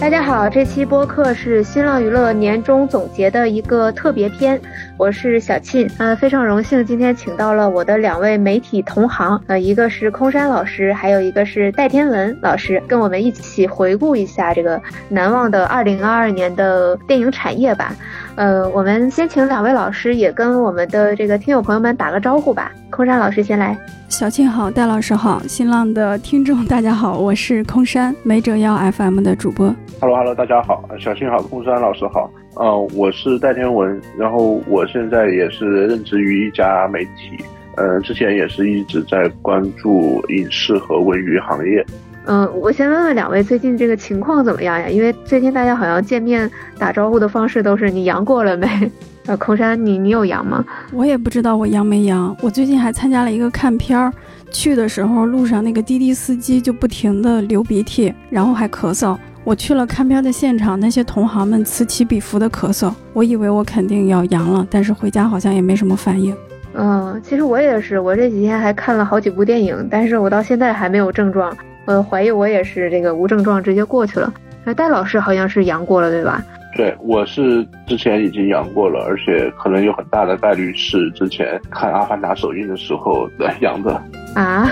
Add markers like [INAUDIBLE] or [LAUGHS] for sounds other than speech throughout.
大家好，这期播客是新浪娱乐年终总结的一个特别篇，我是小沁，呃，非常荣幸今天请到了我的两位媒体同行，呃，一个是空山老师，还有一个是戴天文老师，跟我们一起回顾一下这个难忘的二零二二年的电影产业吧。呃，我们先请两位老师也跟我们的这个听友朋友们打个招呼吧。空山老师先来，小庆好，戴老师好，新浪的听众大家好，我是空山，没辙药 FM 的主播。Hello，Hello，大家好，小庆好，空山老师好，呃，我是戴天文，然后我现在也是任职于一家媒体，呃，之前也是一直在关注影视和文娱行业。嗯，我先问问两位最近这个情况怎么样呀？因为最近大家好像见面打招呼的方式都是你阳过了没？呃，空山，你你有阳吗？我也不知道我阳没阳。我最近还参加了一个看片儿，去的时候路上那个滴滴司机就不停的流鼻涕，然后还咳嗽。我去了看片的现场，那些同行们此起彼伏的咳嗽，我以为我肯定要阳了，但是回家好像也没什么反应。嗯，其实我也是，我这几天还看了好几部电影，但是我到现在还没有症状。呃，怀疑我也是这个无症状直接过去了。那戴老师好像是阳过了，对吧？对，我是之前已经阳过了，而且可能有很大的概率是之前看《阿凡达》首映的时候的阳的。啊？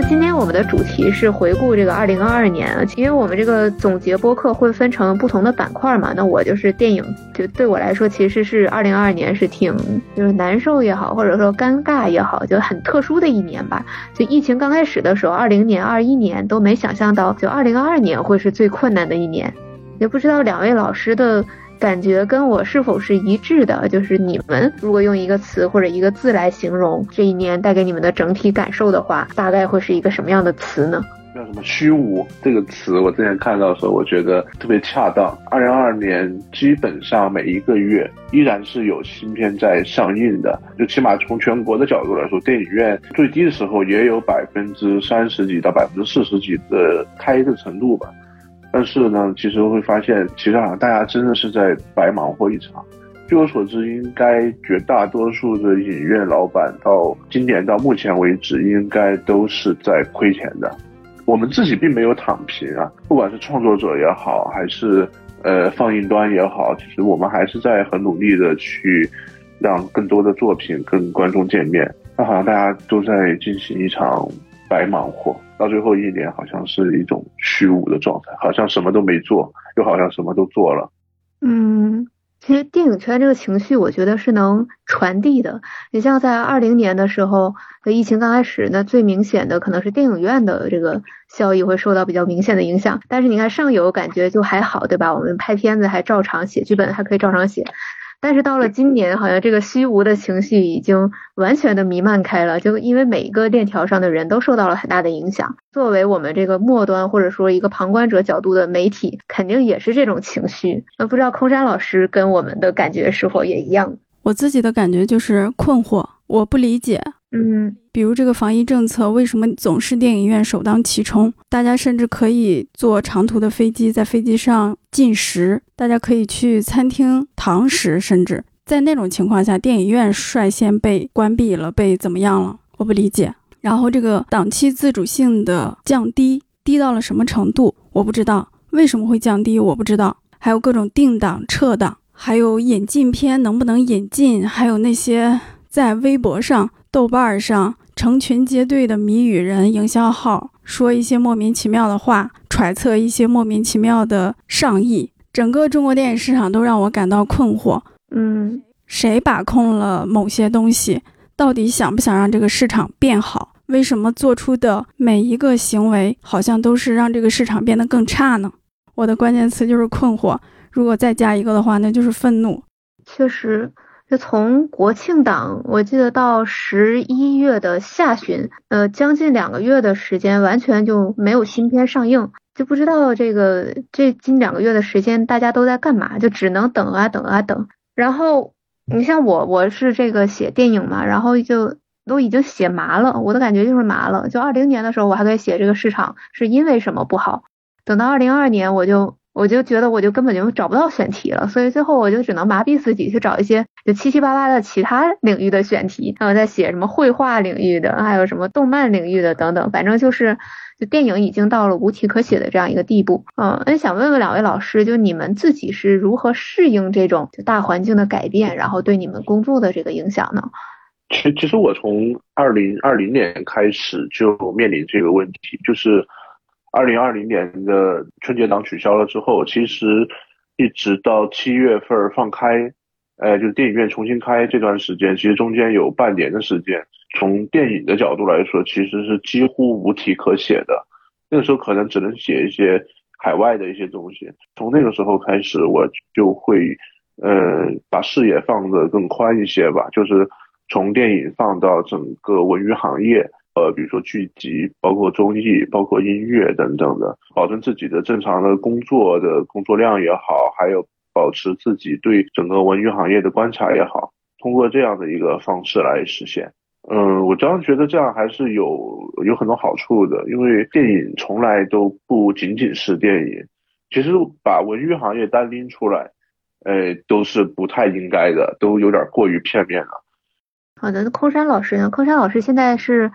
那今天我们的主题是回顾这个二零二二年啊，因为我们这个总结播客会分成不同的板块嘛。那我就是电影，就对我来说，其实是二零二二年是挺就是难受也好，或者说尴尬也好，就很特殊的一年吧。就疫情刚开始的时候，二零年、二一年都没想象到，就二零二二年会是最困难的一年。也不知道两位老师的。感觉跟我是否是一致的？就是你们如果用一个词或者一个字来形容这一年带给你们的整体感受的话，大概会是一个什么样的词呢？叫什么虚无这个词？我之前看到的时候，我觉得特别恰当。二零二二年基本上每一个月依然是有新片在上映的，就起码从全国的角度来说，电影院最低的时候也有百分之三十几到百分之四十几的开的程度吧。但是呢，其实会发现，其实好像大家真的是在白忙活一场。据我所知，应该绝大多数的影院老板到今年到目前为止，应该都是在亏钱的。我们自己并没有躺平啊，不管是创作者也好，还是呃放映端也好，其实我们还是在很努力的去让更多的作品跟观众见面。那好像大家都在进行一场白忙活。到最后一年，好像是一种虚无的状态，好像什么都没做，又好像什么都做了。嗯，其实电影圈这个情绪，我觉得是能传递的。你像在二零年的时候，疫情刚开始，那最明显的可能是电影院的这个效益会受到比较明显的影响。但是你看上游感觉就还好，对吧？我们拍片子还照常写剧本，还可以照常写。但是到了今年，好像这个虚无的情绪已经完全的弥漫开了，就因为每一个链条上的人都受到了很大的影响。作为我们这个末端或者说一个旁观者角度的媒体，肯定也是这种情绪。那不知道空山老师跟我们的感觉是否也一样？我自己的感觉就是困惑，我不理解。嗯，比如这个防疫政策为什么总是电影院首当其冲？大家甚至可以坐长途的飞机，在飞机上进食，大家可以去餐厅堂食，甚至在那种情况下，电影院率先被关闭了，被怎么样了？我不理解。然后这个档期自主性的降低，低到了什么程度？我不知道为什么会降低，我不知道。还有各种定档撤档，还有引进片能不能引进，还有那些在微博上。豆瓣上成群结队的谜语人营销号说一些莫名其妙的话，揣测一些莫名其妙的上意，整个中国电影市场都让我感到困惑。嗯，谁把控了某些东西？到底想不想让这个市场变好？为什么做出的每一个行为好像都是让这个市场变得更差呢？我的关键词就是困惑。如果再加一个的话，那就是愤怒。确实。就从国庆档，我记得到十一月的下旬，呃，将近两个月的时间，完全就没有新片上映，就不知道这个这近两个月的时间大家都在干嘛，就只能等啊等啊等。然后你像我，我是这个写电影嘛，然后就都已经写麻了，我的感觉就是麻了。就二零年的时候，我还可以写这个市场是因为什么不好，等到二零二二年，我就。我就觉得我就根本就找不到选题了，所以最后我就只能麻痹自己去找一些就七七八八的其他领域的选题，然后在写什么绘画领域的，还有什么动漫领域的等等，反正就是就电影已经到了无题可写的这样一个地步。嗯，那想问问两位老师，就你们自己是如何适应这种就大环境的改变，然后对你们工作的这个影响呢？其其实我从二零二零年开始就面临这个问题，就是。二零二零年的春节档取消了之后，其实一直到七月份放开，呃，就是电影院重新开这段时间，其实中间有半年的时间，从电影的角度来说，其实是几乎无题可写的。那个时候可能只能写一些海外的一些东西。从那个时候开始，我就会，呃，把视野放得更宽一些吧，就是从电影放到整个文娱行业。呃，比如说剧集，包括综艺，包括音乐等等的，保证自己的正常的工作的工作量也好，还有保持自己对整个文娱行业的观察也好，通过这样的一个方式来实现。嗯，我常常觉得这样还是有有很多好处的，因为电影从来都不仅仅是电影，其实把文娱行业单拎出来，呃，都是不太应该的，都有点过于片面了。好的，那空山老师呢？空山老师现在是。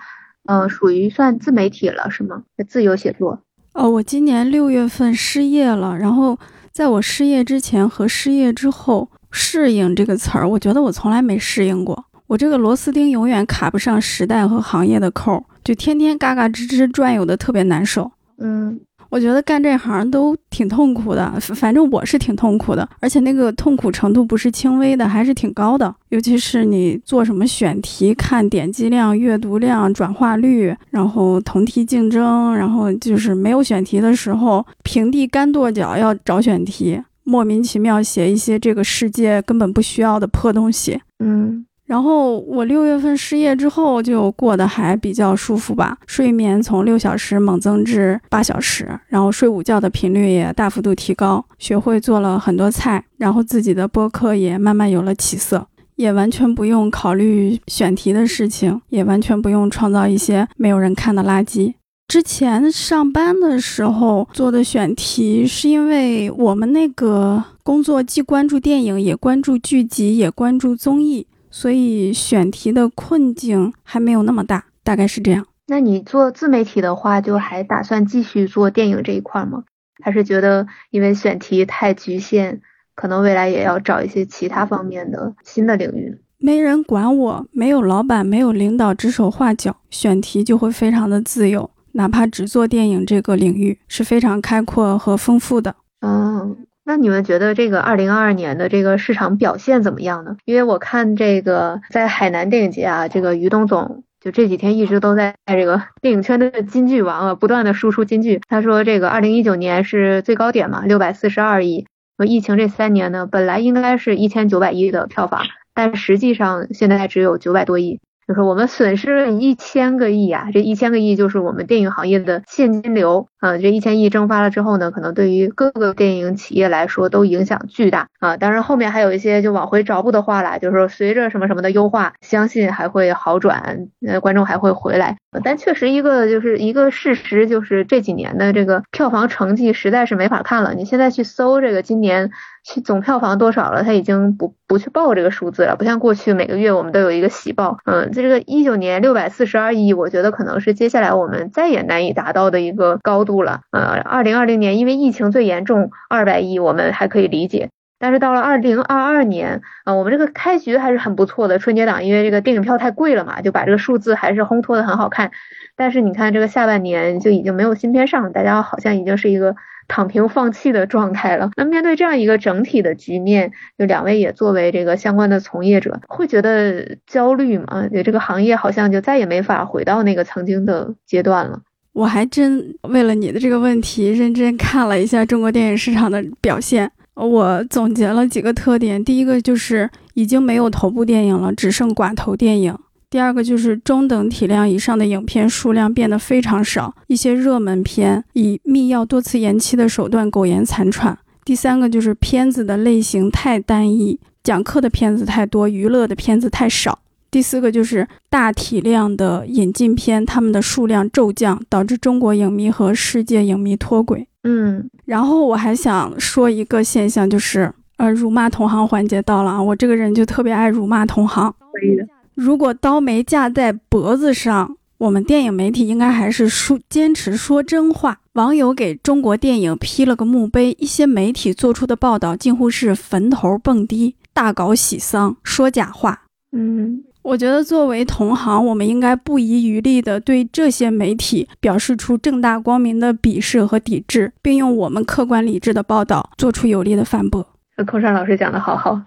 呃，属于算自媒体了是吗？自由写作。哦，我今年六月份失业了，然后在我失业之前和失业之后，适应这个词儿，我觉得我从来没适应过。我这个螺丝钉永远卡不上时代和行业的扣，就天天嘎嘎吱吱转悠的特别难受。嗯。我觉得干这行都挺痛苦的，反正我是挺痛苦的，而且那个痛苦程度不是轻微的，还是挺高的。尤其是你做什么选题，看点击量、阅读量、转化率，然后同题竞争，然后就是没有选题的时候，平地干跺脚要找选题，莫名其妙写一些这个世界根本不需要的破东西。嗯。然后我六月份失业之后就过得还比较舒服吧，睡眠从六小时猛增至八小时，然后睡午觉的频率也大幅度提高，学会做了很多菜，然后自己的播客也慢慢有了起色，也完全不用考虑选题的事情，也完全不用创造一些没有人看的垃圾。之前上班的时候做的选题，是因为我们那个工作既关注电影，也关注剧集，也关注综艺。所以选题的困境还没有那么大，大概是这样。那你做自媒体的话，就还打算继续做电影这一块吗？还是觉得因为选题太局限，可能未来也要找一些其他方面的新的领域？没人管我，没有老板，没有领导指手画脚，选题就会非常的自由。哪怕只做电影这个领域，是非常开阔和丰富的。嗯。那你们觉得这个二零二二年的这个市场表现怎么样呢？因为我看这个在海南电影节啊，这个于东总就这几天一直都在这个 [LAUGHS] 电影圈的金句王啊，不断的输出金句。他说这个二零一九年是最高点嘛，六百四十二亿。说疫情这三年呢，本来应该是一千九百亿的票房，但实际上现在只有九百多亿。就是我们损失了一千个亿啊，这一千个亿就是我们电影行业的现金流啊。这一千亿蒸发了之后呢，可能对于各个电影企业来说都影响巨大啊。当然后面还有一些就往回找补的话啦，就是说随着什么什么的优化，相信还会好转，呃，观众还会回来。但确实一个就是一个事实，就是这几年的这个票房成绩实在是没法看了。你现在去搜这个今年。去总票房多少了？他已经不不去报这个数字了，不像过去每个月我们都有一个喜报。嗯，这个一九年六百四十二亿，我觉得可能是接下来我们再也难以达到的一个高度了。呃，二零二零年因为疫情最严重，二百亿我们还可以理解。但是到了二零二二年，啊，我们这个开局还是很不错的。春节档因为这个电影票太贵了嘛，就把这个数字还是烘托的很好看。但是你看这个下半年就已经没有新片上了，大家好像已经是一个。躺平放弃的状态了。那面对这样一个整体的局面，就两位也作为这个相关的从业者，会觉得焦虑吗？就这个行业好像就再也没法回到那个曾经的阶段了。我还真为了你的这个问题，认真看了一下中国电影市场的表现。我总结了几个特点，第一个就是已经没有头部电影了，只剩寡头电影。第二个就是中等体量以上的影片数量变得非常少，一些热门片以密钥多次延期的手段苟延残喘。第三个就是片子的类型太单一，讲课的片子太多，娱乐的片子太少。第四个就是大体量的引进片，他们的数量骤降，导致中国影迷和世界影迷脱轨。嗯，然后我还想说一个现象，就是呃，辱骂同行环节到了啊，我这个人就特别爱辱骂同行。可以的。如果刀没架在脖子上，我们电影媒体应该还是说坚持说真话。网友给中国电影批了个墓碑，一些媒体做出的报道近乎是坟头蹦迪，大搞喜丧，说假话。嗯，我觉得作为同行，我们应该不遗余力地对这些媒体表示出正大光明的鄙视和抵制，并用我们客观理智的报道做出有力的反驳。空山老师讲的好好。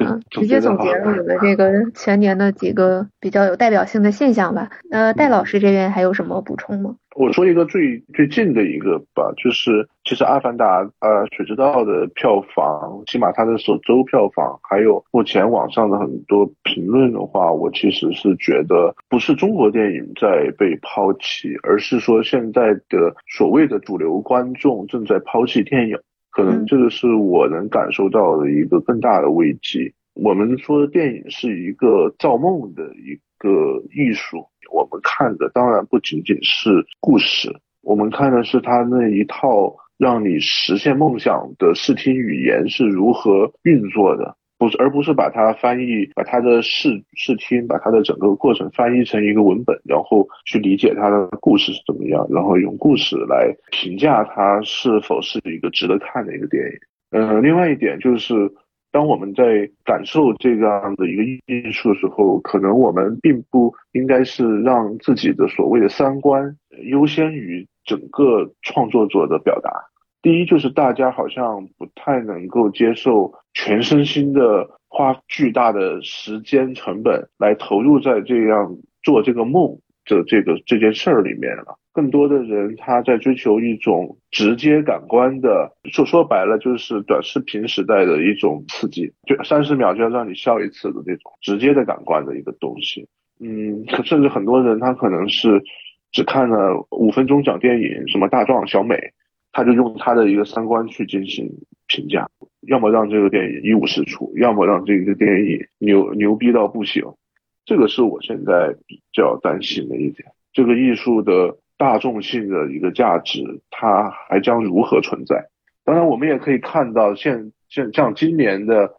嗯，直接总结了我们这个全年的几个比较有代表性的现象吧。呃，戴老师这边还有什么补充吗？我说一个最最近的一个吧，就是其实《阿凡达》呃《水之道》的票房，起码它的首周票房，还有目前网上的很多评论的话，我其实是觉得不是中国电影在被抛弃，而是说现在的所谓的主流观众正在抛弃电影。可能这个是我能感受到的一个更大的危机。我们说电影是一个造梦的一个艺术，我们看的当然不仅仅是故事，我们看的是他那一套让你实现梦想的视听语言是如何运作的。不是，而不是把它翻译，把它的视视听，把它的整个过程翻译成一个文本，然后去理解它的故事是怎么样，然后用故事来评价它是否是一个值得看的一个电影。嗯，另外一点就是，当我们在感受这样的一个艺术的时候，可能我们并不应该是让自己的所谓的三观优先于整个创作者的表达。第一就是大家好像不太能够接受全身心的花巨大的时间成本来投入在这样做这个梦的这个这件事儿里面了。更多的人他在追求一种直接感官的，说说白了就是短视频时代的一种刺激，就三十秒就要让你笑一次的那种直接的感官的一个东西。嗯，甚至很多人他可能是只看了五分钟讲电影，什么大壮小美。他就用他的一个三观去进行评价，要么让这个电影一无是处，要么让这个电影牛牛逼到不行。这个是我现在比较担心的一点。这个艺术的大众性的一个价值，它还将如何存在？当然，我们也可以看到，现现像今年的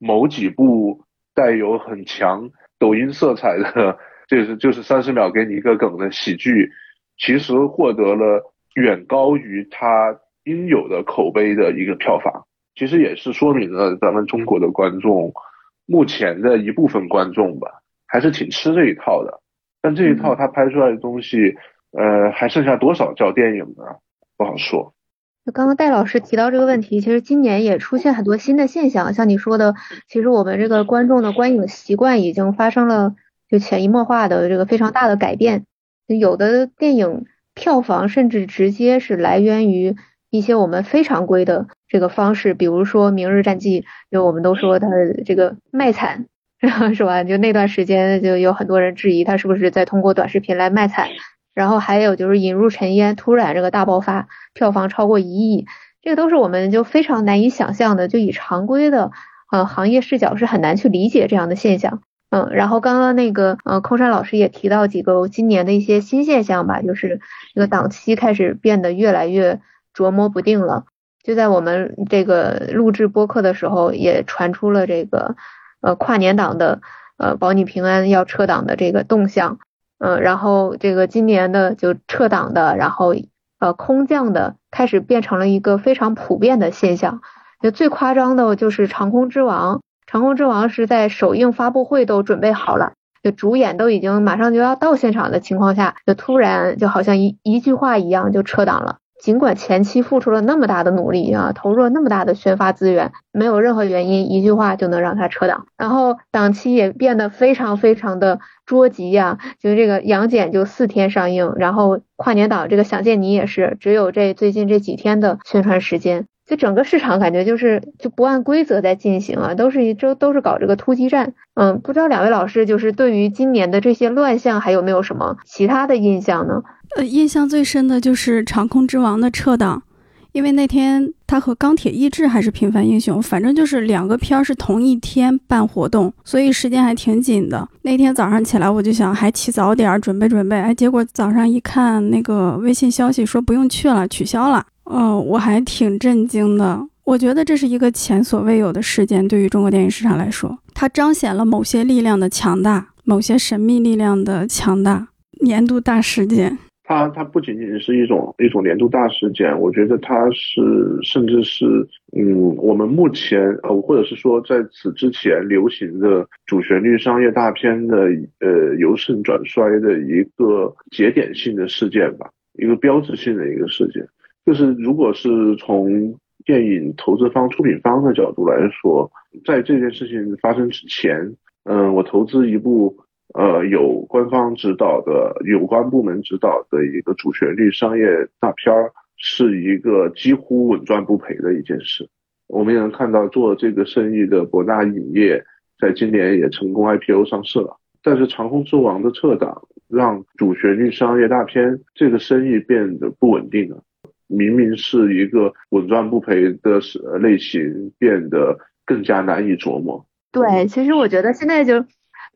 某几部带有很强抖音色彩的，就是就是三十秒给你一个梗的喜剧，其实获得了。远高于它应有的口碑的一个票房，其实也是说明了咱们中国的观众，目前的一部分观众吧，还是挺吃这一套的。但这一套他拍出来的东西，呃，还剩下多少叫电影呢？不好说。就刚刚戴老师提到这个问题，其实今年也出现很多新的现象，像你说的，其实我们这个观众的观影习惯已经发生了就潜移默化的这个非常大的改变，有的电影。票房甚至直接是来源于一些我们非常规的这个方式，比如说《明日战记》，就我们都说它这个卖惨，[LAUGHS] 是吧？就那段时间就有很多人质疑它是不是在通过短视频来卖惨。然后还有就是《引入尘烟》，突然这个大爆发，票房超过一亿，这个都是我们就非常难以想象的，就以常规的呃行业视角是很难去理解这样的现象。嗯，然后刚刚那个呃，空山老师也提到几个今年的一些新现象吧，就是这个档期开始变得越来越琢磨不定了。就在我们这个录制播客的时候，也传出了这个呃跨年档的呃保你平安要撤档的这个动向。嗯，然后这个今年的就撤档的，然后呃空降的开始变成了一个非常普遍的现象。就最夸张的就是长空之王。长空之王是在首映发布会都准备好了，就主演都已经马上就要到现场的情况下，就突然就好像一一句话一样就撤档了。尽管前期付出了那么大的努力啊，投入了那么大的宣发资源，没有任何原因一句话就能让他撤档。然后档期也变得非常非常的捉急呀，就这个杨戬就四天上映，然后跨年档这个想见你也是只有这最近这几天的宣传时间。就整个市场感觉就是就不按规则在进行啊，都是一周都是搞这个突击战。嗯，不知道两位老师就是对于今年的这些乱象还有没有什么其他的印象呢？呃，印象最深的就是《长空之王》的撤档，因为那天他和《钢铁意志》还是《平凡英雄》，反正就是两个片儿是同一天办活动，所以时间还挺紧的。那天早上起来我就想还起早点准备准备，哎，结果早上一看那个微信消息说不用去了，取消了。哦，我还挺震惊的。我觉得这是一个前所未有的事件，对于中国电影市场来说，它彰显了某些力量的强大，某些神秘力量的强大。年度大事件。它它不仅仅是一种一种年度大事件，我觉得它是甚至是嗯，我们目前呃，或者是说在此之前流行的主旋律商业大片的呃由盛转衰的一个节点性的事件吧，一个标志性的一个事件。就是如果是从电影投资方、出品方的角度来说，在这件事情发生之前，嗯，我投资一部。呃，有官方指导的、有关部门指导的一个主旋律商业大片儿，是一个几乎稳赚不赔的一件事。我们也能看到，做这个生意的博纳影业，在今年也成功 IPO 上市了。但是《长空之王》的撤档，让主旋律商业大片这个生意变得不稳定了。明明是一个稳赚不赔的类型，变得更加难以琢磨。对，其实我觉得现在就。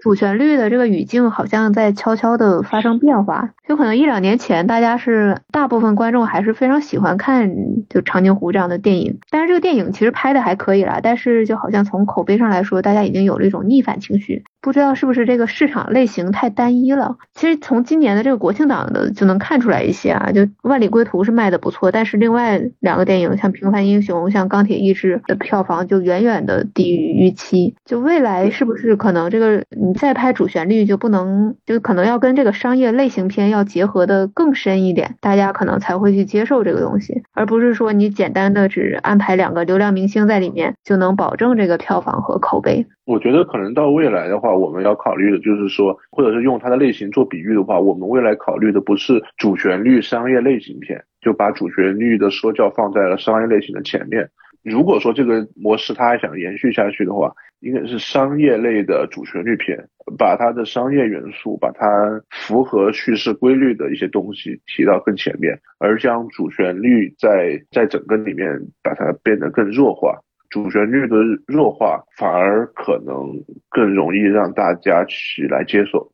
主旋律的这个语境好像在悄悄的发生变化，就可能一两年前，大家是大部分观众还是非常喜欢看就长津湖这样的电影，但是这个电影其实拍的还可以啦，但是就好像从口碑上来说，大家已经有了一种逆反情绪。不知道是不是这个市场类型太单一了？其实从今年的这个国庆档的就能看出来一些啊，就《万里归途》是卖的不错，但是另外两个电影像《平凡英雄》、像《钢铁意志》的票房就远远的低于预期。就未来是不是可能这个你再拍主旋律就不能，就可能要跟这个商业类型片要结合的更深一点，大家可能才会去接受这个东西，而不是说你简单的只安排两个流量明星在里面就能保证这个票房和口碑。我觉得可能到未来的话，我们要考虑的就是说，或者是用它的类型做比喻的话，我们未来考虑的不是主旋律商业类型片，就把主旋律的说教放在了商业类型的前面。如果说这个模式它还想延续下去的话，应该是商业类的主旋律片，把它的商业元素，把它符合叙事规律的一些东西提到更前面，而将主旋律在在整个里面把它变得更弱化。主旋律的弱化反而可能更容易让大家去来接受。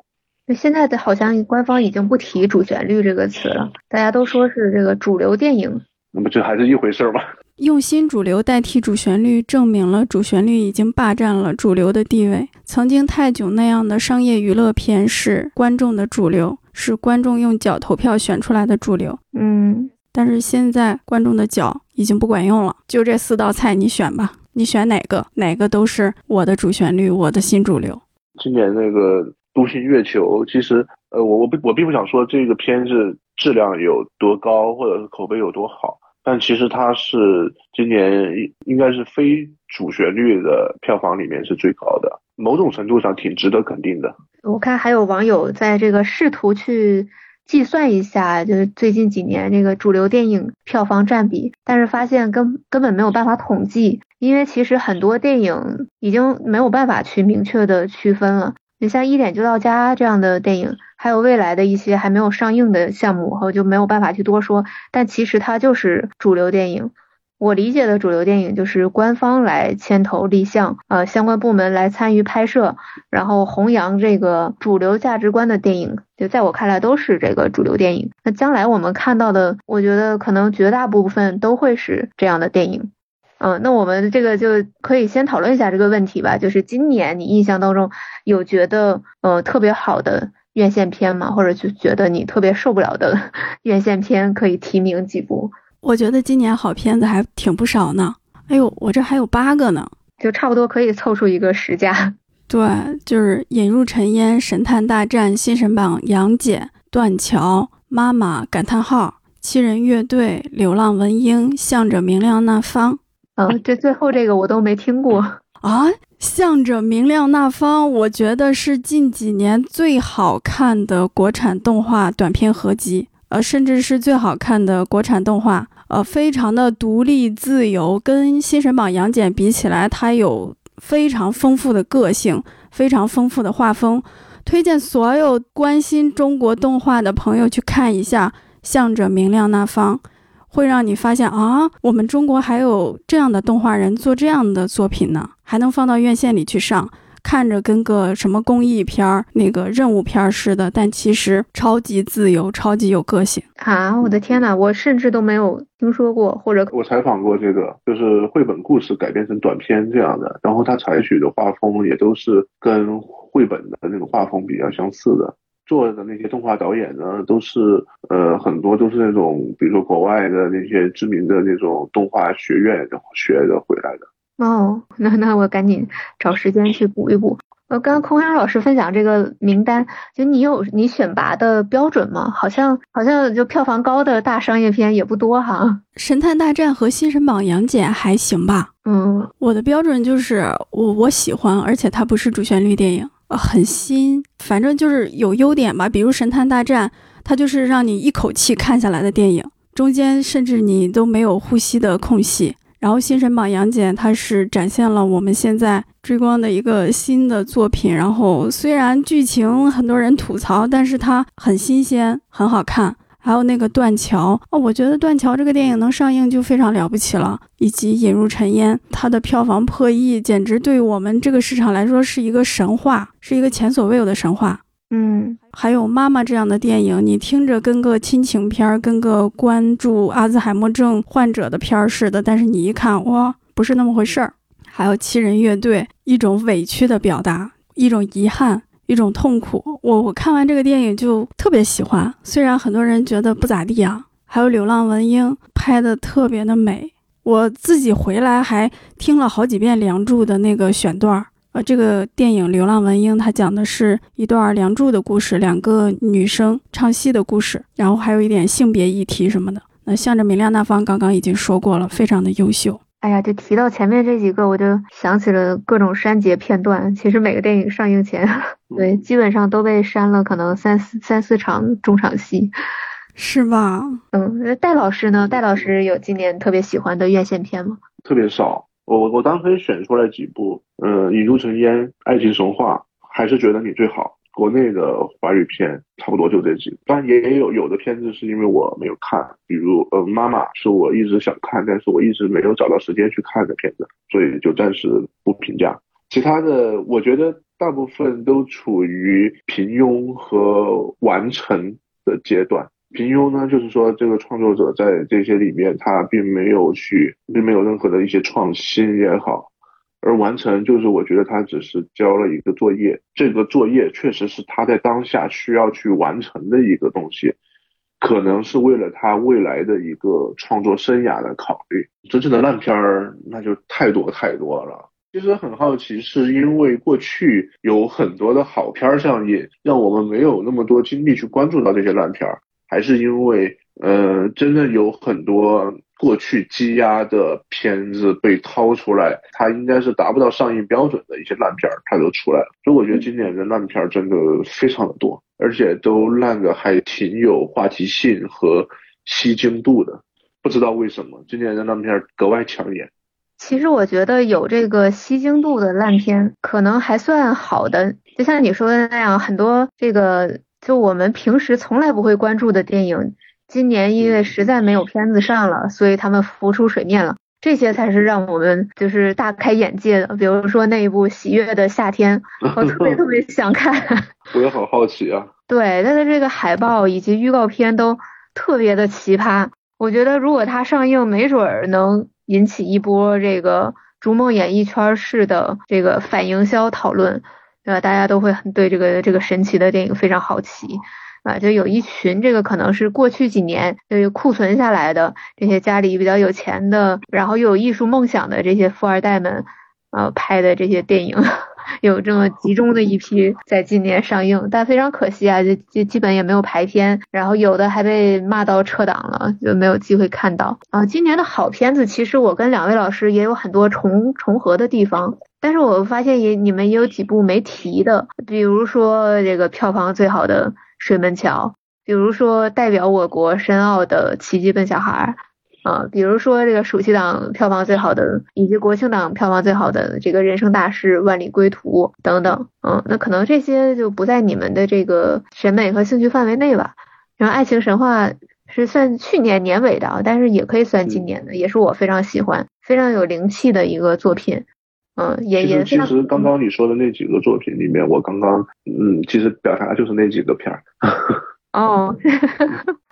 那现在的好像官方已经不提主旋律这个词了，大家都说是这个主流电影。那么这还是一回事吗？[LAUGHS] 用新主流代替主旋律，证明了主旋律已经霸占了主流的地位。曾经泰囧那样的商业娱乐片是观众的主流，是观众用脚投票选出来的主流。嗯。但是现在观众的脚已经不管用了，就这四道菜你选吧，你选哪个，哪个都是我的主旋律，我的新主流。今年那个《独行月球》，其实呃，我我不我并不想说这个片子质量有多高，或者是口碑有多好，但其实它是今年应该是非主旋律的票房里面是最高的，某种程度上挺值得肯定的。我看还有网友在这个试图去。计算一下，就是最近几年那个主流电影票房占比，但是发现根根本没有办法统计，因为其实很多电影已经没有办法去明确的区分了。你像《一点就到家》这样的电影，还有未来的一些还没有上映的项目，我就没有办法去多说。但其实它就是主流电影。我理解的主流电影就是官方来牵头立项，呃，相关部门来参与拍摄，然后弘扬这个主流价值观的电影，就在我看来都是这个主流电影。那将来我们看到的，我觉得可能绝大部分都会是这样的电影。嗯，那我们这个就可以先讨论一下这个问题吧。就是今年你印象当中有觉得呃特别好的院线片吗？或者就觉得你特别受不了的 [LAUGHS] 院线片，可以提名几部？我觉得今年好片子还挺不少呢。哎呦，我这还有八个呢，就差不多可以凑出一个十佳。对，就是《引入尘烟》《神探大战》《新神榜》《杨戬》《断桥》《妈妈》感叹号《七人乐队》《流浪文英》《向着明亮那方》。嗯，这最后这个我都没听过啊，《向着明亮那方》，我觉得是近几年最好看的国产动画短片合集。呃，甚至是最好看的国产动画，呃，非常的独立自由，跟《新神榜》杨戬比起来，它有非常丰富的个性，非常丰富的画风，推荐所有关心中国动画的朋友去看一下《向着明亮那方》，会让你发现啊，我们中国还有这样的动画人做这样的作品呢，还能放到院线里去上，看着跟个什么公益片儿、那个任务片儿似的，但其实超级自由、超级有个性啊！我的天呐，我甚至都没有听说过，或者我采访过这个，就是绘本故事改编成短片这样的，然后他采取的画风也都是跟绘本的那个画风比较相似的。做的那些动画导演呢，都是呃很多都是那种，比如说国外的那些知名的那种动画学院学的回来的。哦，那那我赶紧找时间去补一补。呃，刚刚空山老师分享这个名单，就你有你选拔的标准吗？好像好像就票房高的大商业片也不多哈。《神探大战》和《新神榜杨戬》还行吧。嗯，我的标准就是我我喜欢，而且它不是主旋律电影。很新，反正就是有优点吧。比如《神探大战》，它就是让你一口气看下来的电影，中间甚至你都没有呼吸的空隙。然后《新神榜杨戬》，它是展现了我们现在追光的一个新的作品。然后虽然剧情很多人吐槽，但是它很新鲜，很好看。还有那个断桥哦，我觉得断桥这个电影能上映就非常了不起了。以及引入尘烟，它的票房破亿，简直对我们这个市场来说是一个神话，是一个前所未有的神话。嗯，还有妈妈这样的电影，你听着跟个亲情片儿，跟个关注阿兹海默症患者的片儿似的，但是你一看，哇，不是那么回事儿。还有七人乐队，一种委屈的表达，一种遗憾。一种痛苦，我我看完这个电影就特别喜欢，虽然很多人觉得不咋地啊。还有《流浪文英》拍的特别的美，我自己回来还听了好几遍《梁祝》的那个选段儿。呃，这个电影《流浪文英》它讲的是一段梁祝的故事，两个女生唱戏的故事，然后还有一点性别议题什么的。那向着明亮那方刚刚已经说过了，非常的优秀。哎呀，就提到前面这几个，我就想起了各种删节片段。其实每个电影上映前，[LAUGHS] 对，基本上都被删了，可能三四三四场中场戏，是吧？嗯，戴老师呢？戴老师有今年特别喜欢的院线片吗？特别少，我我当时选出来几部，嗯，《引入尘烟》《爱情神话》，还是觉得你最好。国内的华语片差不多就这几，当然也有有的片子是因为我没有看，比如呃妈妈是我一直想看，但是我一直没有找到时间去看的片子，所以就暂时不评价。其他的我觉得大部分都处于平庸和完成的阶段。平庸呢，就是说这个创作者在这些里面他并没有去，并没有任何的一些创新也好。而完成就是我觉得他只是交了一个作业，这个作业确实是他在当下需要去完成的一个东西，可能是为了他未来的一个创作生涯的考虑。真正的烂片儿那就太多太多了。其实很好奇，是因为过去有很多的好片儿上映，让我们没有那么多精力去关注到这些烂片儿，还是因为呃，真的有很多。过去积压的片子被掏出来，它应该是达不到上映标准的一些烂片儿，它都出来了。所以我觉得今年的烂片儿真的非常的多，而且都烂的还挺有话题性和吸睛度的。不知道为什么今年的烂片格外抢眼。其实我觉得有这个吸睛度的烂片可能还算好的，就像你说的那样，很多这个就我们平时从来不会关注的电影。今年因为实在没有片子上了，所以他们浮出水面了。这些才是让我们就是大开眼界的。比如说那一部《喜悦的夏天 [LAUGHS]》，我特别特别想看。我也很好奇啊。[LAUGHS] 对，它的这个海报以及预告片都特别的奇葩。我觉得如果它上映，没准儿能引起一波这个逐梦演艺圈式的这个反营销讨论，对吧？大家都会很对这个这个神奇的电影非常好奇。啊，就有一群这个可能是过去几年就库存下来的这些家里比较有钱的，然后又有艺术梦想的这些富二代们，呃，拍的这些电影，有这么集中的一批在今年上映，但非常可惜啊，就就基本也没有排片，然后有的还被骂到撤档了，就没有机会看到啊。今年的好片子，其实我跟两位老师也有很多重重合的地方，但是我发现也你们也有几部没提的，比如说这个票房最好的。水门桥，比如说代表我国申奥的《奇迹笨小孩》，啊，比如说这个暑期档票房最好的，以及国庆档票房最好的这个人生大事、万里归途等等，嗯，那可能这些就不在你们的这个审美和兴趣范围内吧。然后《爱情神话》是算去年年尾的啊，但是也可以算今年的，也是我非常喜欢、非常有灵气的一个作品。嗯，也也其实刚刚你说的那几个作品里面，我刚刚嗯，其实表达就是那几个片儿。哦，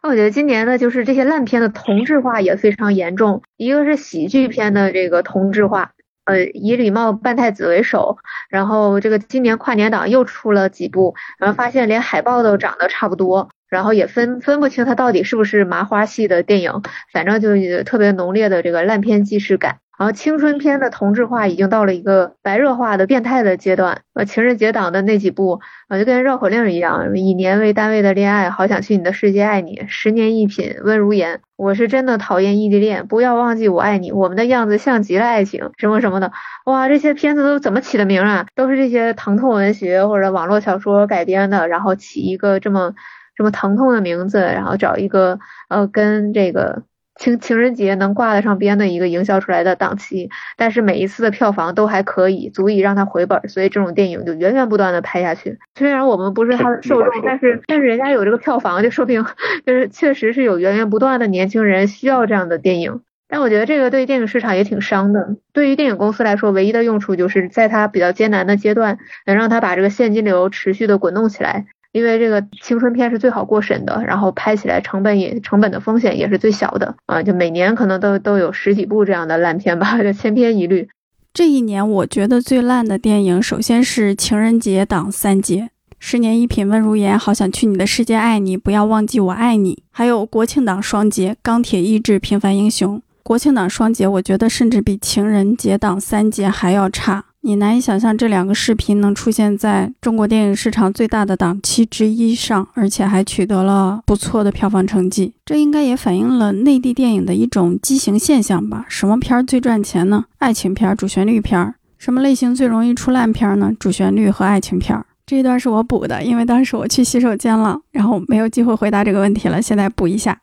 那我觉得今年呢，就是这些烂片的同质化也非常严重。一个是喜剧片的这个同质化，呃，以李茂半太子为首，然后这个今年跨年档又出了几部，然后发现连海报都长得差不多，然后也分分不清它到底是不是麻花系的电影，反正就特别浓烈的这个烂片既视感。然后青春片的同质化已经到了一个白热化的变态的阶段。呃，情人节档的那几部，呃，就跟绕口令一样，以年为单位的恋爱，好想去你的世界爱你，十年一品，温如言，我是真的讨厌异地恋，不要忘记我爱你，我们的样子像极了爱情，什么什么的。哇，这些片子都怎么起的名啊？都是这些疼痛文学或者网络小说改编的，然后起一个这么这么疼痛的名字，然后找一个呃跟这个。情情人节能挂得上边的一个营销出来的档期，但是每一次的票房都还可以，足以让他回本，所以这种电影就源源不断的拍下去。虽然我们不是他的受众，但是但是人家有这个票房，就说明就是确实是有源源不断的年轻人需要这样的电影。但我觉得这个对电影市场也挺伤的。对于电影公司来说，唯一的用处就是在它比较艰难的阶段，能让它把这个现金流持续的滚动起来。因为这个青春片是最好过审的，然后拍起来成本也成本的风险也是最小的啊，就每年可能都都有十几部这样的烂片吧，就 [LAUGHS] 千篇一律。这一年我觉得最烂的电影，首先是情人节档三节，十年一品温如言，好想去你的世界爱你，不要忘记我爱你，还有国庆档双节钢铁意志平凡英雄。国庆档双节，我觉得甚至比情人节档三节还要差。你难以想象这两个视频能出现在中国电影市场最大的档期之一上，而且还取得了不错的票房成绩。这应该也反映了内地电影的一种畸形现象吧？什么片儿最赚钱呢？爱情片、主旋律片儿。什么类型最容易出烂片呢？主旋律和爱情片。这一段是我补的，因为当时我去洗手间了，然后没有机会回答这个问题了，现在补一下。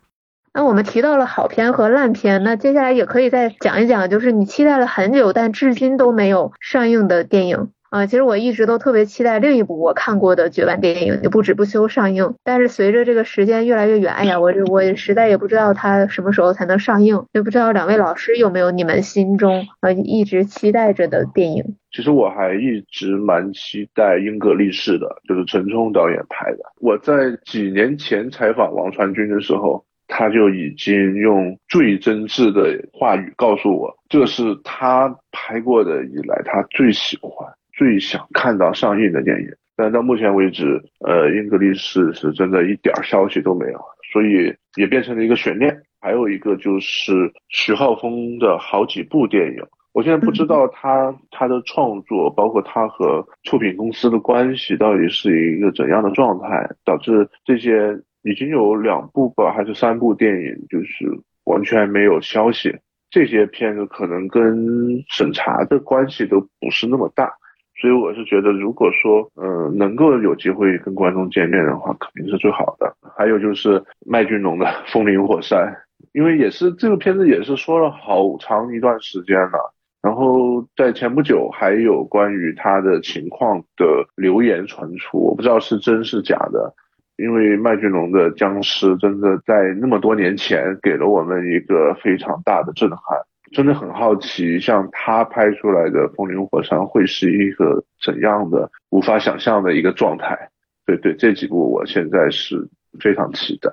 那我们提到了好片和烂片，那接下来也可以再讲一讲，就是你期待了很久但至今都没有上映的电影啊。其实我一直都特别期待另一部我看过的绝版电影《不止不休》上映，但是随着这个时间越来越远，哎呀，我这我实在也不知道它什么时候才能上映，也不知道两位老师有没有你们心中呃一直期待着的电影。其实我还一直蛮期待《英格力士》的，就是陈冲导演拍的。我在几年前采访王传君的时候。他就已经用最真挚的话语告诉我，这是他拍过的以来他最喜欢、最想看到上映的电影。但到目前为止，呃，英格力士是真的一点消息都没有，所以也变成了一个悬念。还有一个就是徐浩峰的好几部电影，我现在不知道他他的创作，包括他和出品公司的关系到底是一个怎样的状态，导致这些。已经有两部吧，还是三部电影，就是完全没有消息。这些片子可能跟审查的关系都不是那么大，所以我是觉得，如果说，嗯，能够有机会跟观众见面的话，肯定是最好的。还有就是麦浚龙的《风林火山》，因为也是这个片子也是说了好长一段时间了，然后在前不久还有关于他的情况的流言传出，我不知道是真是假的。因为麦浚龙的僵尸真的在那么多年前给了我们一个非常大的震撼，真的很好奇，像他拍出来的《风林火山》会是一个怎样的无法想象的一个状态。对对，这几部我现在是非常期待，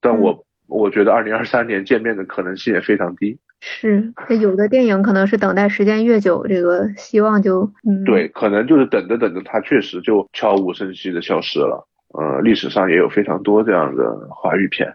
但我我觉得二零二三年见面的可能性也非常低。是，有的电影可能是等待时间越久，这个希望就嗯，对，可能就是等着等着，它确实就悄无声息的消失了。呃，历史上也有非常多这样的华语片。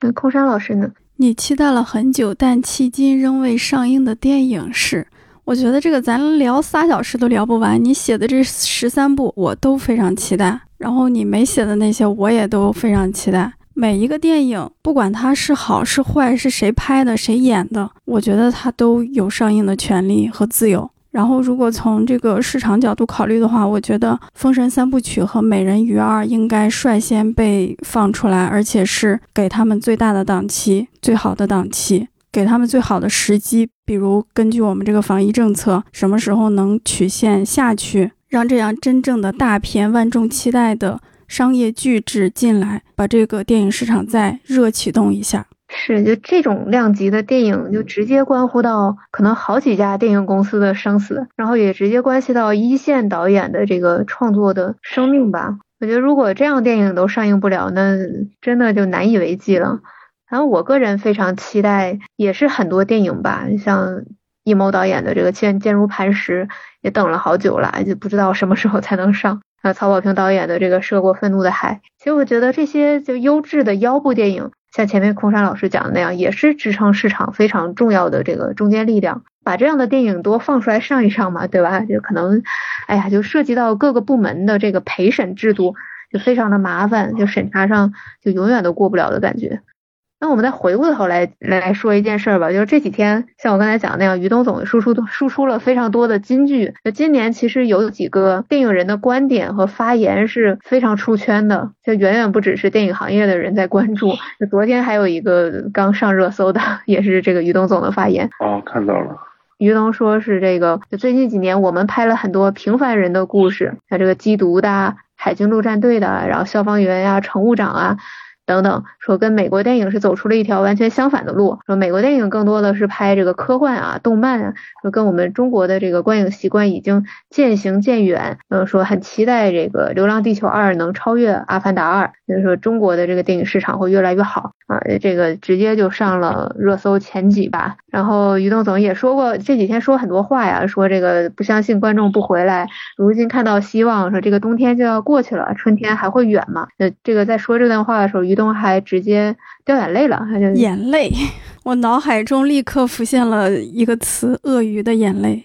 那空山老师呢？你期待了很久，但迄今仍未上映的电影是？我觉得这个咱聊仨小时都聊不完。你写的这十三部，我都非常期待。然后你没写的那些，我也都非常期待。每一个电影，不管它是好是坏，是谁拍的，谁演的，我觉得它都有上映的权利和自由。然后，如果从这个市场角度考虑的话，我觉得《封神三部曲》和《美人鱼二》应该率先被放出来，而且是给他们最大的档期、最好的档期，给他们最好的时机。比如，根据我们这个防疫政策，什么时候能曲线下去，让这样真正的大片、万众期待的商业巨制进来，把这个电影市场再热启动一下。是，就这种量级的电影，就直接关乎到可能好几家电影公司的生死，然后也直接关系到一线导演的这个创作的生命吧。我觉得如果这样电影都上映不了，那真的就难以为继了。然后我个人非常期待，也是很多电影吧，像易谋导演的这个《坚坚如磐石》，也等了好久了，就不知道什么时候才能上。啊，曹保平导演的这个《涉过愤怒的海》，其实我觉得这些就优质的腰部电影，像前面空山老师讲的那样，也是支撑市场非常重要的这个中坚力量。把这样的电影多放出来上一上嘛，对吧？就可能，哎呀，就涉及到各个部门的这个陪审制度，就非常的麻烦，就审查上就永远都过不了的感觉。那我们再回过头来来说一件事儿吧，就是这几天像我刚才讲的那样，于东总输出输出了非常多的金句。那今年其实有几个电影人的观点和发言是非常出圈的，就远远不只是电影行业的人在关注。就昨天还有一个刚上热搜的，也是这个于东总的发言。哦，看到了。于东说是这个，就最近几年我们拍了很多平凡人的故事，像这个缉毒的、海军陆战队的，然后消防员呀、乘务长啊。等等，说跟美国电影是走出了一条完全相反的路。说美国电影更多的是拍这个科幻啊、动漫啊，说跟我们中国的这个观影习惯已经渐行渐远。嗯，说很期待这个《流浪地球二》能超越《阿凡达二》，就是说中国的这个电影市场会越来越好啊。这个直接就上了热搜前几吧。然后于栋总也说过，这几天说很多话呀，说这个不相信观众不回来，如今看到希望，说这个冬天就要过去了，春天还会远吗？呃，这个在说这段话的时候，于东还直接掉眼泪了，他就眼泪，我脑海中立刻浮现了一个词：鳄鱼的眼泪。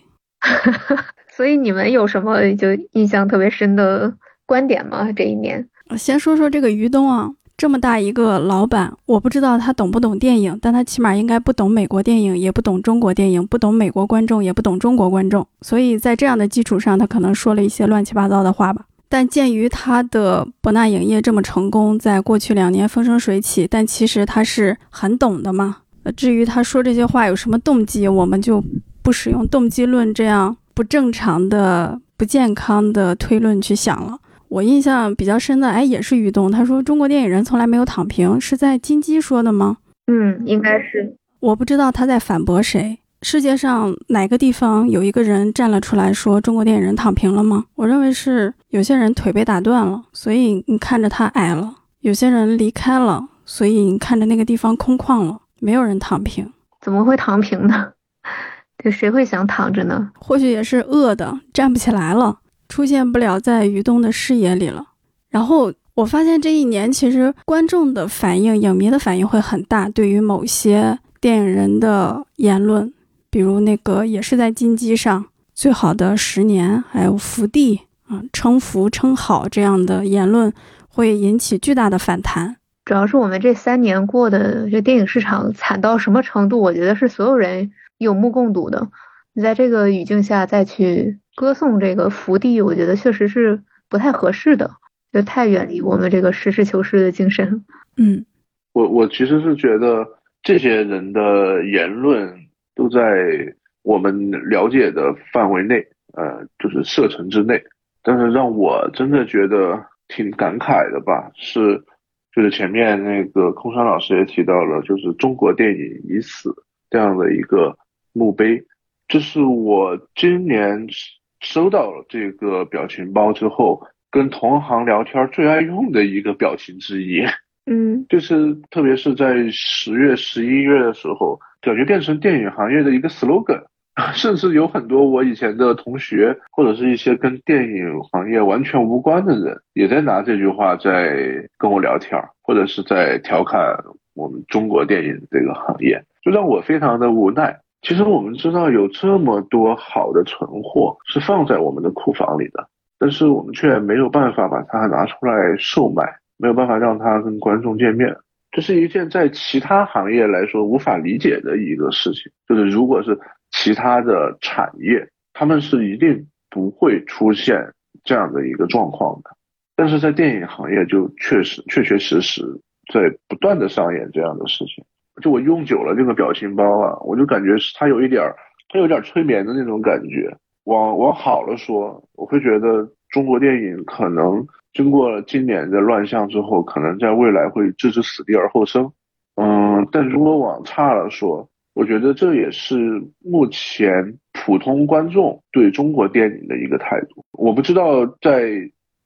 所以你们有什么就印象特别深的观点吗？这一年，先说说这个于东啊。这么大一个老板，我不知道他懂不懂电影，但他起码应该不懂美国电影，也不懂中国电影，不懂美国观众，也不懂中国观众。所以在这样的基础上，他可能说了一些乱七八糟的话吧。但鉴于他的博纳影业这么成功，在过去两年风生水起，但其实他是很懂的嘛。至于他说这些话有什么动机，我们就不使用动机论这样不正常的、不健康的推论去想了。我印象比较深的，哎，也是于东。他说中国电影人从来没有躺平，是在金鸡说的吗？嗯，应该是。我不知道他在反驳谁。世界上哪个地方有一个人站了出来说中国电影人躺平了吗？我认为是有些人腿被打断了，所以你看着他矮了；有些人离开了，所以你看着那个地方空旷了。没有人躺平，怎么会躺平呢？[LAUGHS] 这谁会想躺着呢？或许也是饿的，站不起来了。出现不了在于东的视野里了。然后我发现这一年其实观众的反应、影迷的反应会很大，对于某些电影人的言论，比如那个也是在金鸡上最好的十年，还有福地啊称福称好这样的言论，会引起巨大的反弹。主要是我们这三年过的这电影市场惨到什么程度，我觉得是所有人有目共睹的。你在这个语境下再去。歌颂这个福地，我觉得确实是不太合适的，就太远离我们这个实事求是的精神。嗯，我我其实是觉得这些人的言论都在我们了解的范围内，呃，就是射程之内。但是让我真的觉得挺感慨的吧，是就是前面那个空山老师也提到了，就是中国电影已死这样的一个墓碑，这是我今年。收到了这个表情包之后，跟同行聊天最爱用的一个表情之一，嗯，就是特别是在十月、十一月的时候，感觉变成电影行业的一个 slogan，[LAUGHS] 甚至有很多我以前的同学或者是一些跟电影行业完全无关的人，也在拿这句话在跟我聊天，或者是在调侃我们中国电影这个行业，就让我非常的无奈。其实我们知道有这么多好的存货是放在我们的库房里的，但是我们却没有办法把它拿出来售卖，没有办法让它跟观众见面。这是一件在其他行业来说无法理解的一个事情。就是如果是其他的产业，他们是一定不会出现这样的一个状况的，但是在电影行业就确实确确实实在不断的上演这样的事情。就我用久了这个表情包啊，我就感觉是它有一点儿，它有点催眠的那种感觉。往往好了说，我会觉得中国电影可能经过今年的乱象之后，可能在未来会置之死地而后生。嗯，但如果往差了说，我觉得这也是目前普通观众对中国电影的一个态度。我不知道在，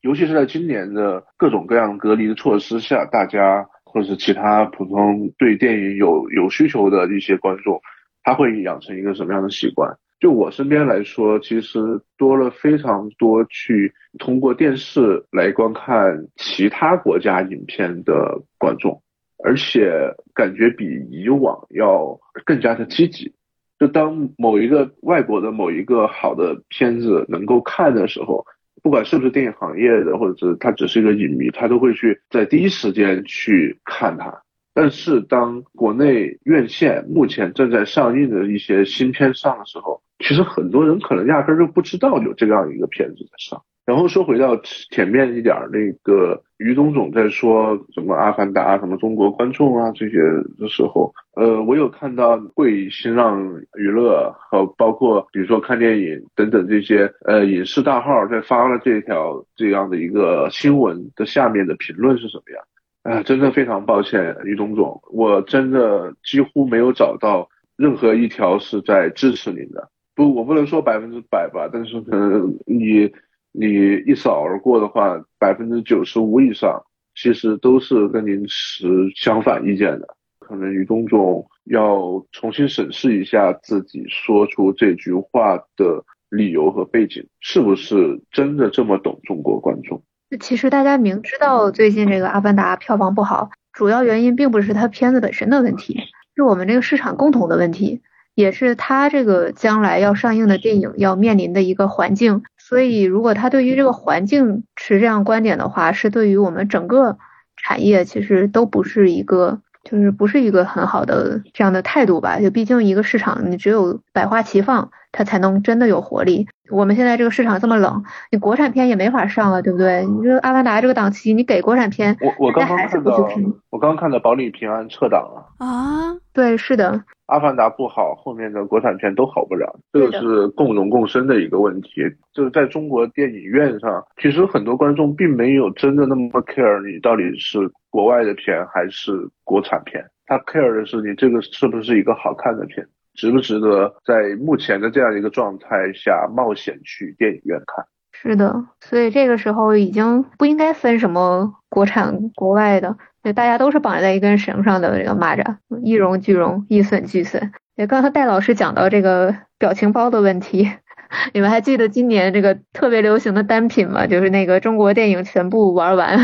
尤其是在今年的各种各样隔离的措施下，大家或者其他普通对电影有有需求的一些观众，他会养成一个什么样的习惯？就我身边来说，其实多了非常多去通过电视来观看其他国家影片的观众，而且感觉比以往要更加的积极。就当某一个外国的某一个好的片子能够看的时候，不管是不是电影行业的，或者是他只是一个影迷，他都会去在第一时间去看它。但是当国内院线目前正在上映的一些新片上的时候，其实很多人可能压根就不知道有这样一个片子在上。然后说回到前面一点，那个于总总在说什么《阿凡达》什么中国观众啊这些的时候，呃，我有看到贵新浪娱乐和包括比如说看电影等等这些呃影视大号在发了这条这样的一个新闻的下面的评论是什么样？啊，真的非常抱歉，于总总，我真的几乎没有找到任何一条是在支持您的。不，我不能说百分之百吧，但是可能你你一扫而过的话，百分之九十五以上其实都是跟您持相反意见的。可能于东总要重新审视一下自己说出这句话的理由和背景，是不是真的这么懂中国观众？其实大家明知道最近这个《阿凡达》票房不好，主要原因并不是它片子本身的问题，是我们这个市场共同的问题。也是它这个将来要上映的电影要面临的一个环境，所以如果他对于这个环境持这样观点的话，是对于我们整个产业其实都不是一个，就是不是一个很好的这样的态度吧？就毕竟一个市场，你只有百花齐放，它才能真的有活力。我们现在这个市场这么冷，你国产片也没法上了，对不对？你说《阿凡达》这个档期，你给国产片，我我刚刚看到，我刚刚看到《保你平安》撤档了啊？对，是的。阿凡达不好，后面的国产片都好不了，这个是共荣共生的一个问题。就是在中国电影院上，其实很多观众并没有真的那么 care 你到底是国外的片还是国产片，他 care 的是你这个是不是一个好看的片，值不值得在目前的这样一个状态下冒险去电影院看。是的，所以这个时候已经不应该分什么国产国外的，就大家都是绑在一根绳上的这个蚂蚱，一荣俱荣，一损俱损。也刚才戴老师讲到这个表情包的问题，[LAUGHS] 你们还记得今年这个特别流行的单品吗？就是那个中国电影全部玩完，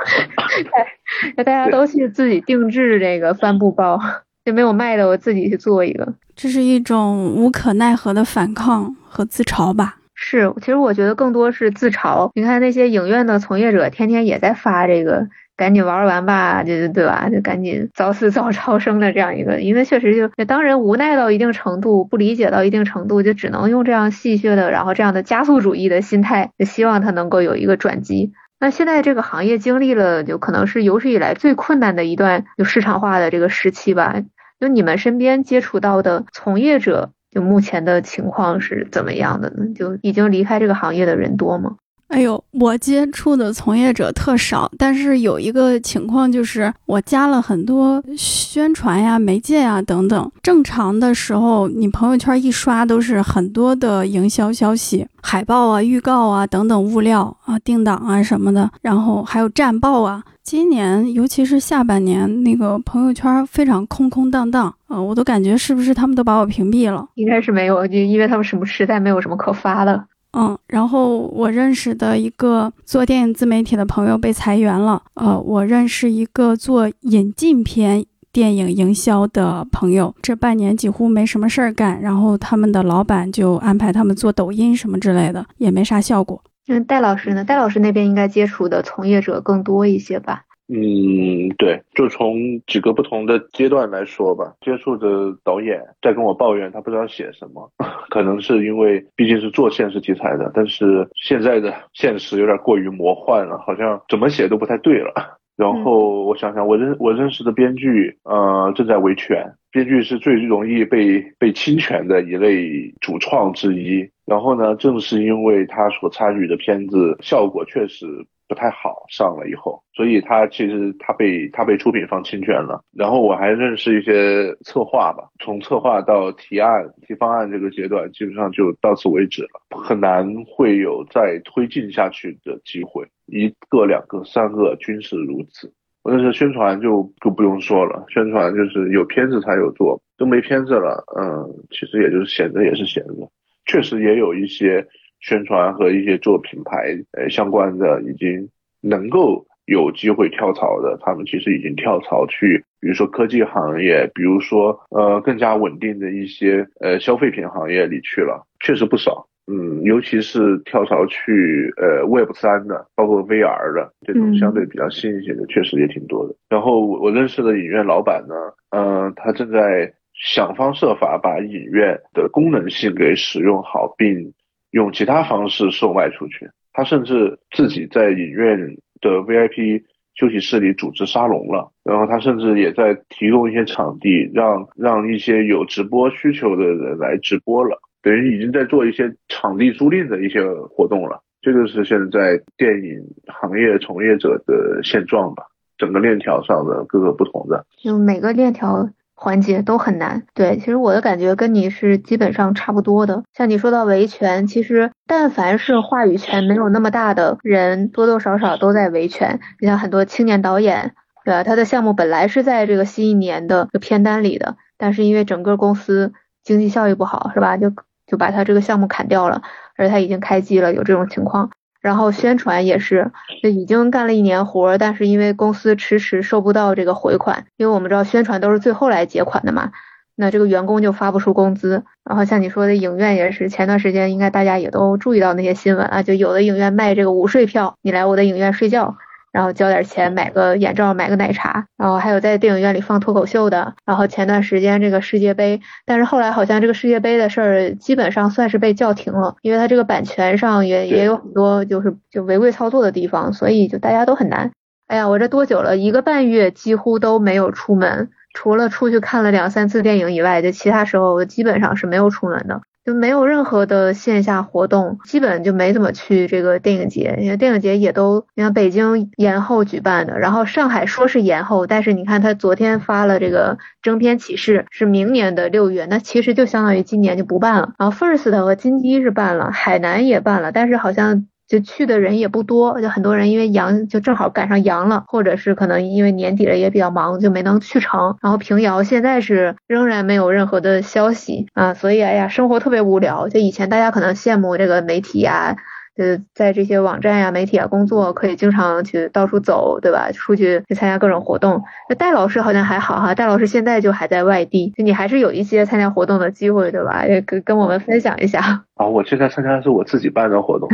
[LAUGHS] 那大家都去自己定制这个帆布包，就没有卖的，我自己去做一个。这是一种无可奈何的反抗和自嘲吧。是，其实我觉得更多是自嘲。你看那些影院的从业者，天天也在发这个“赶紧玩完吧”，就就对吧？就赶紧早死早超生的这样一个，因为确实就当人无奈到一定程度，不理解到一定程度，就只能用这样戏谑的，然后这样的加速主义的心态，就希望他能够有一个转机。那现在这个行业经历了，就可能是有史以来最困难的一段就市场化的这个时期吧。就你们身边接触到的从业者。就目前的情况是怎么样的呢？就已经离开这个行业的人多吗？哎呦，我接触的从业者特少，但是有一个情况就是我加了很多宣传呀、媒介呀等等。正常的时候，你朋友圈一刷都是很多的营销消息、海报啊、预告啊等等物料啊、定档啊什么的，然后还有战报啊。今年尤其是下半年，那个朋友圈非常空空荡荡啊，我都感觉是不是他们都把我屏蔽了？应该是没有，就因为他们什么实在没有什么可发的。嗯，然后我认识的一个做电影自媒体的朋友被裁员了。呃，我认识一个做引进片电影营销的朋友，这半年几乎没什么事儿干，然后他们的老板就安排他们做抖音什么之类的，也没啥效果。那戴老师呢？戴老师那边应该接触的从业者更多一些吧？嗯，对，就从几个不同的阶段来说吧。接触的导演在跟我抱怨，他不知道写什么，[LAUGHS] 可能是因为毕竟是做现实题材的，但是现在的现实有点过于魔幻了，好像怎么写都不太对了。然后我想想，我认我认识的编剧，呃，正在维权。编剧是最容易被被侵权的一类主创之一。然后呢，正是因为他所参与的片子效果确实不太好，上了以后，所以他其实他被他被出品方侵权了。然后我还认识一些策划吧，从策划到提案提方案这个阶段，基本上就到此为止了，很难会有再推进下去的机会。一个、两个、三个均是如此。我认识宣传就就不用说了，宣传就是有片子才有做，都没片子了，嗯，其实也就是闲着也是闲着。确实也有一些宣传和一些做品牌呃相关的，已经能够有机会跳槽的，他们其实已经跳槽去，比如说科技行业，比如说呃更加稳定的一些呃消费品行业里去了，确实不少。嗯，尤其是跳槽去呃 Web 三的，包括 VR 的这种相对比较新一些的，确实也挺多的。然后我认识的影院老板呢，嗯，他正在想方设法把影院的功能性给使用好，并用其他方式售卖出去。他甚至自己在影院的 VIP 休息室里组织沙龙了，然后他甚至也在提供一些场地，让让一些有直播需求的人来直播了。等于已经在做一些场地租赁的一些活动了，这就是现在电影行业从业者的现状吧。整个链条上的各个不同的，就每个链条环节都很难。对，其实我的感觉跟你是基本上差不多的。像你说到维权，其实但凡是话语权没有那么大的人，多多少少都在维权。你像很多青年导演，对吧？他的项目本来是在这个新一年的片单里的，但是因为整个公司经济效益不好，是吧？就就把他这个项目砍掉了，而他已经开机了，有这种情况。然后宣传也是，就已经干了一年活，但是因为公司迟迟收不到这个回款，因为我们知道宣传都是最后来结款的嘛，那这个员工就发不出工资。然后像你说的影院也是，前段时间应该大家也都注意到那些新闻啊，就有的影院卖这个午睡票，你来我的影院睡觉。然后交点钱买个眼罩，买个奶茶，然后还有在电影院里放脱口秀的。然后前段时间这个世界杯，但是后来好像这个世界杯的事儿基本上算是被叫停了，因为它这个版权上也也有很多就是就违规操作的地方，所以就大家都很难。哎呀，我这多久了？一个半月几乎都没有出门，除了出去看了两三次电影以外，就其他时候基本上是没有出门的。就没有任何的线下活动，基本就没怎么去这个电影节，因为电影节也都，你看北京延后举办的，然后上海说是延后，但是你看他昨天发了这个征片启事，是明年的六月，那其实就相当于今年就不办了。然后 First 和金鸡是办了，海南也办了，但是好像。就去的人也不多，就很多人因为阳就正好赶上阳了，或者是可能因为年底了也比较忙，就没能去成。然后平遥现在是仍然没有任何的消息啊，所以哎呀，生活特别无聊。就以前大家可能羡慕这个媒体呀。就在这些网站呀、媒体啊工作，可以经常去到处走，对吧？出去去参加各种活动。那戴老师好像还好哈，戴老师现在就还在外地，就你还是有一些参加活动的机会，对吧？也跟跟我们分享一下。啊，我现在参加的是我自己办的活动。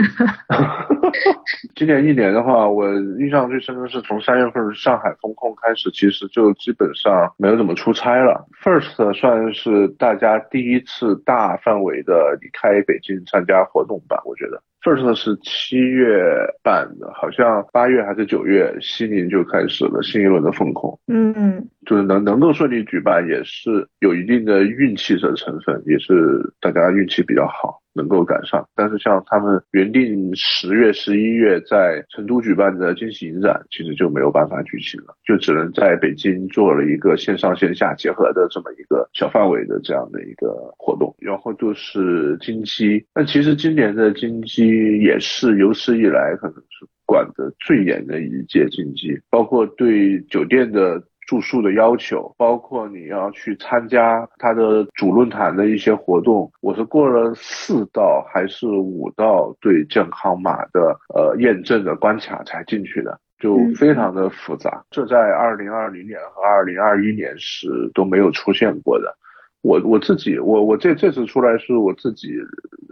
[LAUGHS] 今年一年的话，我印象最深的是从三月份上海封控开始，其实就基本上没有怎么出差了。First 算是大家第一次大范围的离开北京参加活动吧，我觉得。First 是七月办的，好像八月还是九月，西宁就开始了新一轮的风控。嗯，就是能能够顺利举办，也是有一定的运气的成分，也是大家运气比较好。能够赶上，但是像他们原定十月、十一月在成都举办的惊喜影展，其实就没有办法举行了，就只能在北京做了一个线上线下结合的这么一个小范围的这样的一个活动。然后就是金鸡，那其实今年的金鸡也是有史以来可能是管的最严的一届金鸡，包括对酒店的。住宿的要求，包括你要去参加他的主论坛的一些活动，我是过了四道还是五道对健康码的呃验证的关卡才进去的，就非常的复杂。这在二零二零年和二零二一年是都没有出现过的。我我自己，我我这这次出来是我自己，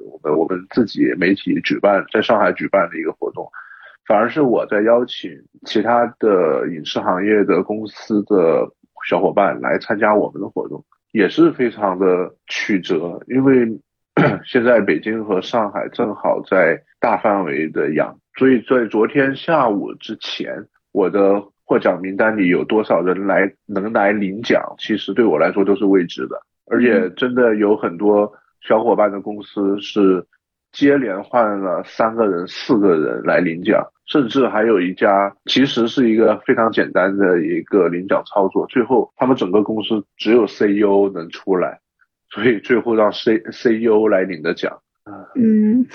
我们我们自己媒体举办在上海举办的一个活动。反而是我在邀请其他的影视行业的公司的小伙伴来参加我们的活动，也是非常的曲折，因为 [COUGHS] 现在北京和上海正好在大范围的阳，所以在昨天下午之前，我的获奖名单里有多少人来能来领奖，其实对我来说都是未知的，而且真的有很多小伙伴的公司是。接连换了三个人、四个人来领奖，甚至还有一家其实是一个非常简单的一个领奖操作，最后他们整个公司只有 CEO 能出来，所以最后让 C CEO 来领的奖。嗯，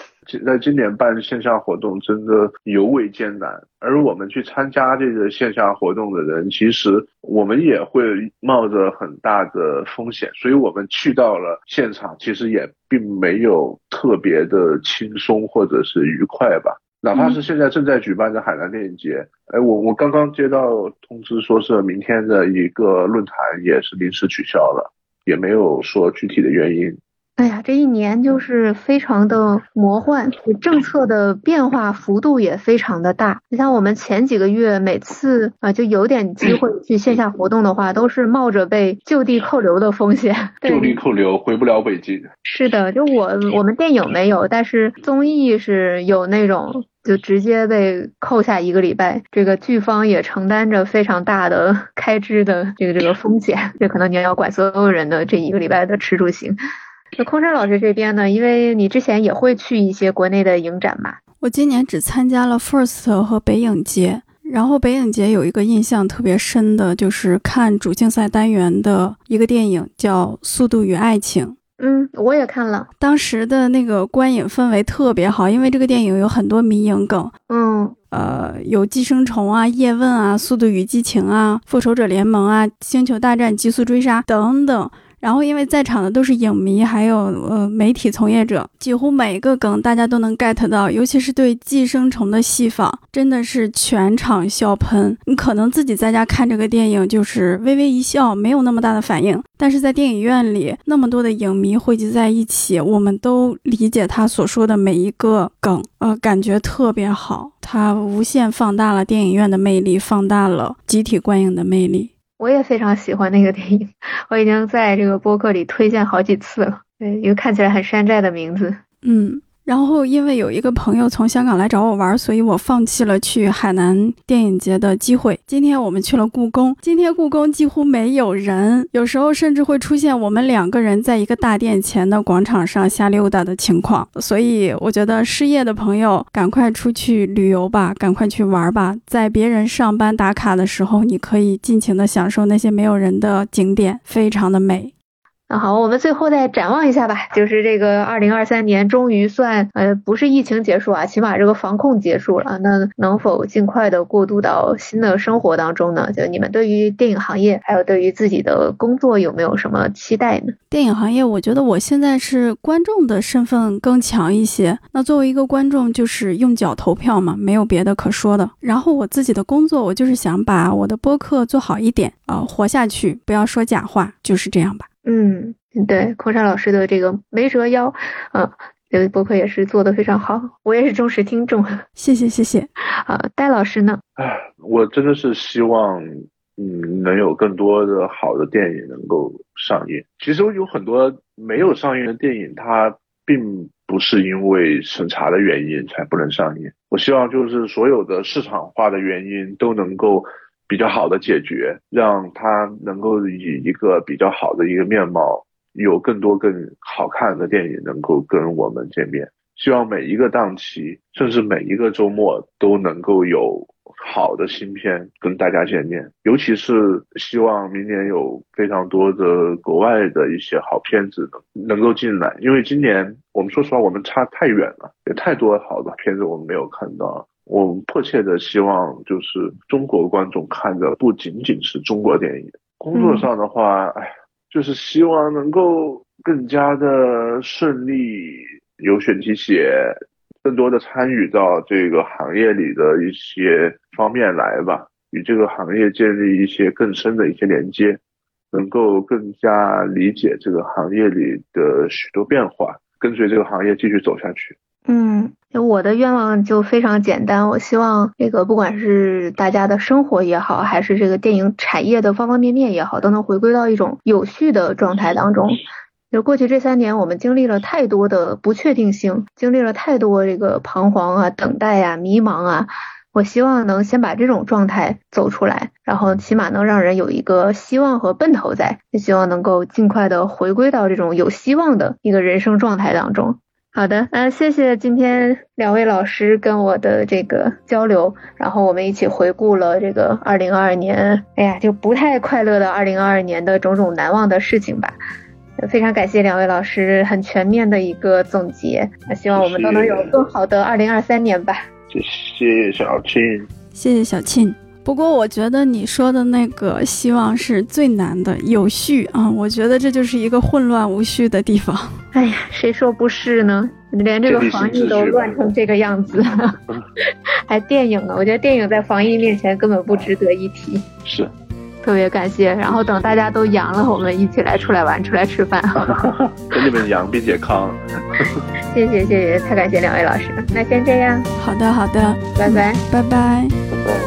在今年办线下活动真的尤为艰难，而我们去参加这个线下活动的人，其实我们也会冒着很大的风险，所以我们去到了现场，其实也并没有特别的轻松或者是愉快吧。哪怕是现在正在举办的海南电影节，哎，我我刚刚接到通知，说是明天的一个论坛也是临时取消了，也没有说具体的原因。哎呀，这一年就是非常的魔幻，政策的变化幅度也非常的大。你像我们前几个月，每次啊就有点机会去线下活动的话，都是冒着被就地扣留的风险。[LAUGHS] 就地扣留，回不了北京。是的，就我我们电影没有，但是综艺是有那种就直接被扣下一个礼拜，这个剧方也承担着非常大的开支的这个这个风险，这可能你要管所有人的这一个礼拜的吃住行。那空山老师这边呢？因为你之前也会去一些国内的影展嘛。我今年只参加了 First 和北影节，然后北影节有一个印象特别深的，就是看主竞赛单元的一个电影叫《速度与爱情》。嗯，我也看了，当时的那个观影氛围特别好，因为这个电影有很多迷影梗。嗯，呃，有寄生虫啊、叶问啊、速度与激情啊、复仇者联盟啊、星球大战、极速追杀等等。然后，因为在场的都是影迷，还有呃媒体从业者，几乎每一个梗大家都能 get 到，尤其是对寄生虫的戏仿，真的是全场笑喷。你可能自己在家看这个电影，就是微微一笑，没有那么大的反应，但是在电影院里，那么多的影迷汇集在一起，我们都理解他所说的每一个梗，呃，感觉特别好，它无限放大了电影院的魅力，放大了集体观影的魅力。我也非常喜欢那个电影，我已经在这个播客里推荐好几次了。对，一个看起来很山寨的名字，嗯。然后，因为有一个朋友从香港来找我玩，所以我放弃了去海南电影节的机会。今天我们去了故宫，今天故宫几乎没有人，有时候甚至会出现我们两个人在一个大殿前的广场上瞎溜达的情况。所以，我觉得失业的朋友赶快出去旅游吧，赶快去玩吧。在别人上班打卡的时候，你可以尽情的享受那些没有人的景点，非常的美。好，我们最后再展望一下吧。就是这个二零二三年终于算呃不是疫情结束啊，起码这个防控结束了。那能否尽快的过渡到新的生活当中呢？就你们对于电影行业还有对于自己的工作有没有什么期待呢？电影行业，我觉得我现在是观众的身份更强一些。那作为一个观众，就是用脚投票嘛，没有别的可说的。然后我自己的工作，我就是想把我的播客做好一点啊，活下去，不要说假话，就是这样吧。嗯，对，空山老师的这个没折腰，嗯，这个博客也是做的非常好，我也是忠实听众，谢谢谢谢。啊，戴老师呢？哎，我真的是希望，嗯，能有更多的好的电影能够上映。其实有很多没有上映的电影，它并不是因为审查的原因才不能上映。我希望就是所有的市场化的原因都能够。比较好的解决，让它能够以一个比较好的一个面貌，有更多更好看的电影能够跟我们见面。希望每一个档期，甚至每一个周末都能够有好的新片跟大家见面。尤其是希望明年有非常多的国外的一些好片子能能够进来，因为今年我们说实话，我们差太远了，有太多好的片子我们没有看到。我们迫切的希望，就是中国观众看的不仅仅是中国电影。工作上的话，哎，就是希望能够更加的顺利，有选题写，更多的参与到这个行业里的一些方面来吧，与这个行业建立一些更深的一些连接，能够更加理解这个行业里的许多变化，跟随这个行业继续走下去。嗯，我的愿望就非常简单，我希望这个不管是大家的生活也好，还是这个电影产业的方方面面也好，都能回归到一种有序的状态当中。就过去这三年，我们经历了太多的不确定性，经历了太多这个彷徨啊、等待啊、迷茫啊。我希望能先把这种状态走出来，然后起码能让人有一个希望和奔头在。也希望能够尽快的回归到这种有希望的一个人生状态当中。好的，那谢谢今天两位老师跟我的这个交流，然后我们一起回顾了这个二零二二年，哎呀，就不太快乐的二零二二年的种种难忘的事情吧。非常感谢两位老师很全面的一个总结，那希望我们都能有更好的二零二三年吧。谢谢小庆，谢谢小庆。不过我觉得你说的那个希望是最难的，有序啊，我觉得这就是一个混乱无序的地方。[LAUGHS] 哎呀，谁说不是呢？连这个防疫都乱成这个样子，[LAUGHS] 还电影呢？我觉得电影在防疫面前根本不值得一提。是。特别感谢，然后等大家都阳了，我们一起来出来玩，出来吃饭。[LAUGHS] 跟你们阳并且康。谢谢谢谢，太感谢两位老师，那先这样。好的好的，拜拜拜拜拜拜。